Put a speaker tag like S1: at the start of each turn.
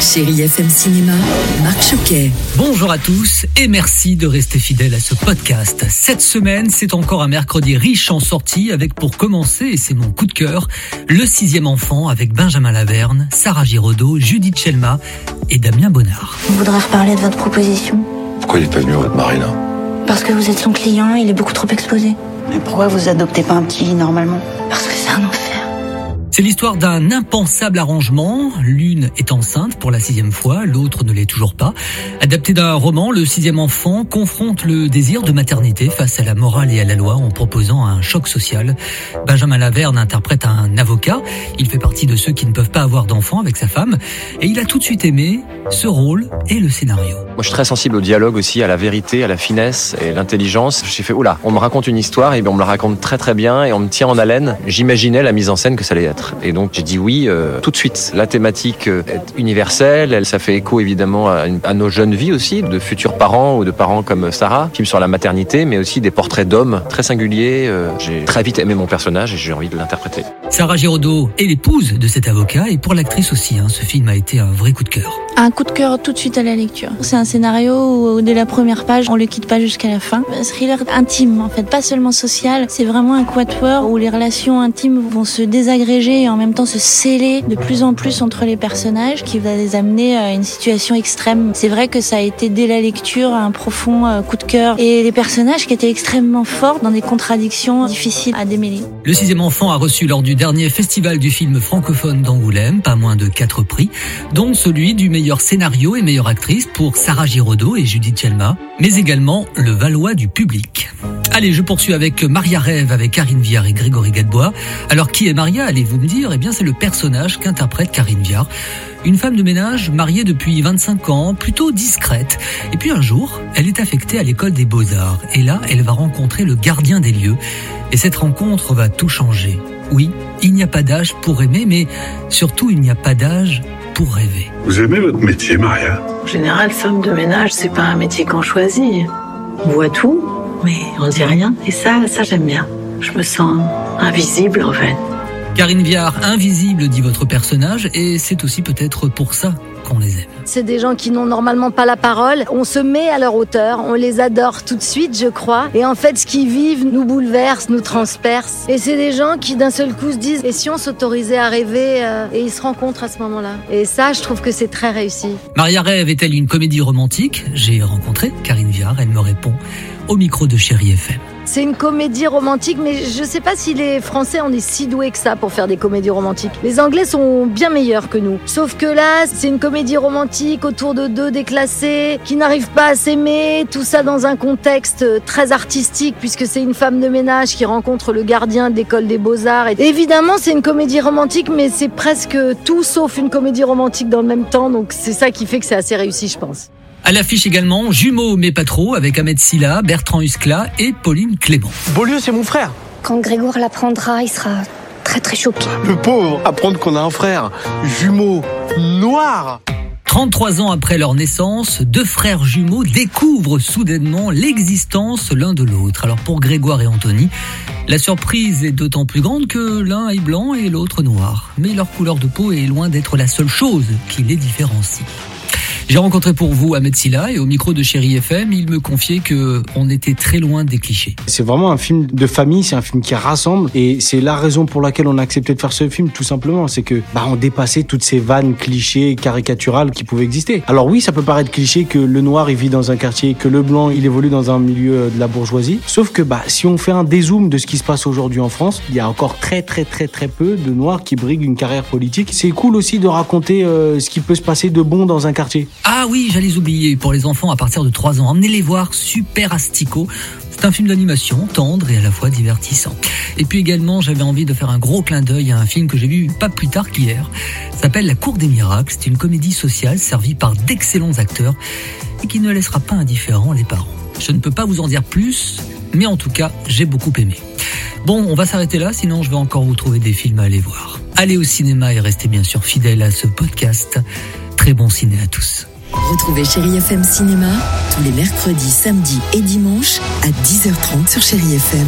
S1: Chérie FM Cinéma, Marc Choquet.
S2: Bonjour à tous et merci de rester fidèles à ce podcast. Cette semaine, c'est encore un mercredi riche en sorties avec pour commencer, et c'est mon coup de cœur, Le sixième enfant avec Benjamin Laverne, Sarah Giraudot, Judith Chelma et Damien Bonnard.
S3: On voudrait reparler de votre proposition.
S4: Pourquoi il est pas venu votre mari là?
S3: Parce que vous êtes son client, il est beaucoup trop exposé.
S5: Mais pourquoi vous adoptez pas un petit normalement?
S3: Parce que c'est un enfer.
S2: C'est l'histoire d'un impensable arrangement. L'une est enceinte pour la sixième fois, l'autre ne l'est toujours pas. Adapté d'un roman, le sixième enfant confronte le désir de maternité face à la morale et à la loi en proposant un choc social. Benjamin Laverne interprète un avocat. Il fait partie de ceux qui ne peuvent pas avoir d'enfant avec sa femme. Et il a tout de suite aimé ce rôle et le scénario.
S6: Moi, je suis très sensible au dialogue aussi, à la vérité, à la finesse et l'intelligence. J'ai fait, oula, on me raconte une histoire et on me la raconte très très bien et on me tient en haleine. J'imaginais la mise en scène que ça allait être. Et donc j'ai dit oui euh, tout de suite. La thématique euh, est universelle, elle, ça fait écho évidemment à, une- à nos jeunes vies aussi, de futurs parents ou de parents comme Sarah. Film sur la maternité, mais aussi des portraits d'hommes très singuliers. Euh, j'ai très vite aimé mon personnage et j'ai envie de l'interpréter.
S2: Sarah Giraudot est l'épouse de cet avocat et pour l'actrice aussi, hein, ce film a été un vrai coup de cœur.
S7: Un coup de cœur tout de suite à la lecture. C'est un scénario où dès la première page, on le quitte pas jusqu'à la fin. Un thriller intime en fait, pas seulement social. C'est vraiment un quatuor où les relations intimes vont se désagréger et en même temps se sceller de plus en plus entre les personnages, qui va les amener à une situation extrême. C'est vrai que ça a été dès la lecture un profond euh, coup de cœur et les personnages qui étaient extrêmement forts dans des contradictions difficiles à démêler.
S2: Le sixième enfant a reçu lors du dernier festival du film francophone d'Angoulême pas moins de quatre prix, dont celui du meilleur scénario et meilleure actrice pour Sarah Giraudot et Judith Chelma, mais également le Valois du public. Allez, je poursuis avec Maria Rêve avec Karine Viard et Grégory Gadebois. Alors qui est Maria, allez-vous me dire? Eh bien c'est le personnage qu'interprète Karine Viard. Une femme de ménage mariée depuis 25 ans, plutôt discrète. Et puis un jour, elle est affectée à l'école des beaux-arts. Et là, elle va rencontrer le gardien des lieux. Et cette rencontre va tout changer. Oui, il n'y a pas d'âge pour aimer, mais surtout il n'y a pas d'âge pour rêver.
S4: Vous aimez votre métier, Maria?
S8: En général, femme de ménage, c'est pas un métier qu'on choisit. On voit tout, mais on dit rien. Et ça, ça j'aime bien. Je me sens invisible en fait.
S2: Karine Viard, invisible, dit votre personnage, et c'est aussi peut-être pour ça qu'on les aime.
S9: C'est des gens qui n'ont normalement pas la parole. On se met à leur hauteur, on les adore tout de suite, je crois. Et en fait, ce qu'ils vivent nous bouleverse, nous transperce. Et c'est des gens qui d'un seul coup se disent et si on s'autorisait à rêver euh, Et ils se rencontrent à ce moment-là. Et ça, je trouve que c'est très réussi.
S2: Maria Rêve est-elle une comédie romantique? J'ai rencontré Karine Viard, elle me répond au micro de Chéri FM.
S9: C'est une comédie romantique, mais je sais pas si les Français on est si doués que ça pour faire des comédies romantiques. Les Anglais sont bien meilleurs que nous. Sauf que là, c'est une comédie romantique autour de deux déclassés qui n'arrivent pas à s'aimer, tout ça dans un contexte très artistique puisque c'est une femme de ménage qui rencontre le gardien de l'école des beaux-arts. Évidemment, c'est une comédie romantique, mais c'est presque tout sauf une comédie romantique dans le même temps, donc c'est ça qui fait que c'est assez réussi, je pense.
S2: À l'affiche également, Jumeaux mais pas trop, avec Ahmed Silla, Bertrand Huskla et Pauline Clément.
S10: Beaulieu, c'est mon frère.
S3: Quand Grégoire l'apprendra, il sera très très choqué.
S10: Le pauvre, apprendre qu'on a un frère jumeau noir.
S2: 33 ans après leur naissance, deux frères jumeaux découvrent soudainement l'existence l'un de l'autre. Alors pour Grégoire et Anthony, la surprise est d'autant plus grande que l'un est blanc et l'autre noir. Mais leur couleur de peau est loin d'être la seule chose qui les différencie. J'ai rencontré pour vous Ahmed Silla et au micro de Chéri FM, il me confiait que on était très loin des clichés.
S11: C'est vraiment un film de famille, c'est un film qui rassemble et c'est la raison pour laquelle on a accepté de faire ce film tout simplement, c'est que bah on dépassait toutes ces vannes clichés caricaturales qui pouvaient exister. Alors oui, ça peut paraître cliché que le noir il vit dans un quartier, que le blanc il évolue dans un milieu de la bourgeoisie, sauf que bah si on fait un dézoom de ce qui se passe aujourd'hui en France, il y a encore très très très très peu de noirs qui briguent une carrière politique. C'est cool aussi de raconter euh, ce qui peut se passer de bon dans un quartier.
S2: Ah oui, j'allais oublier, pour les enfants à partir de 3 ans, emmenez-les voir Super Astico. C'est un film d'animation tendre et à la fois divertissant. Et puis également, j'avais envie de faire un gros clin d'œil à un film que j'ai vu pas plus tard qu'hier. S'appelle La Cour des Miracles. C'est une comédie sociale servie par d'excellents acteurs et qui ne laissera pas indifférents les parents. Je ne peux pas vous en dire plus, mais en tout cas, j'ai beaucoup aimé. Bon, on va s'arrêter là, sinon je vais encore vous trouver des films à aller voir. Allez au cinéma et restez bien sûr fidèles à ce podcast. Très bon ciné à tous.
S1: Retrouvez Chéri FM Cinéma tous les mercredis, samedis et dimanches à 10h30 sur Chéri FM.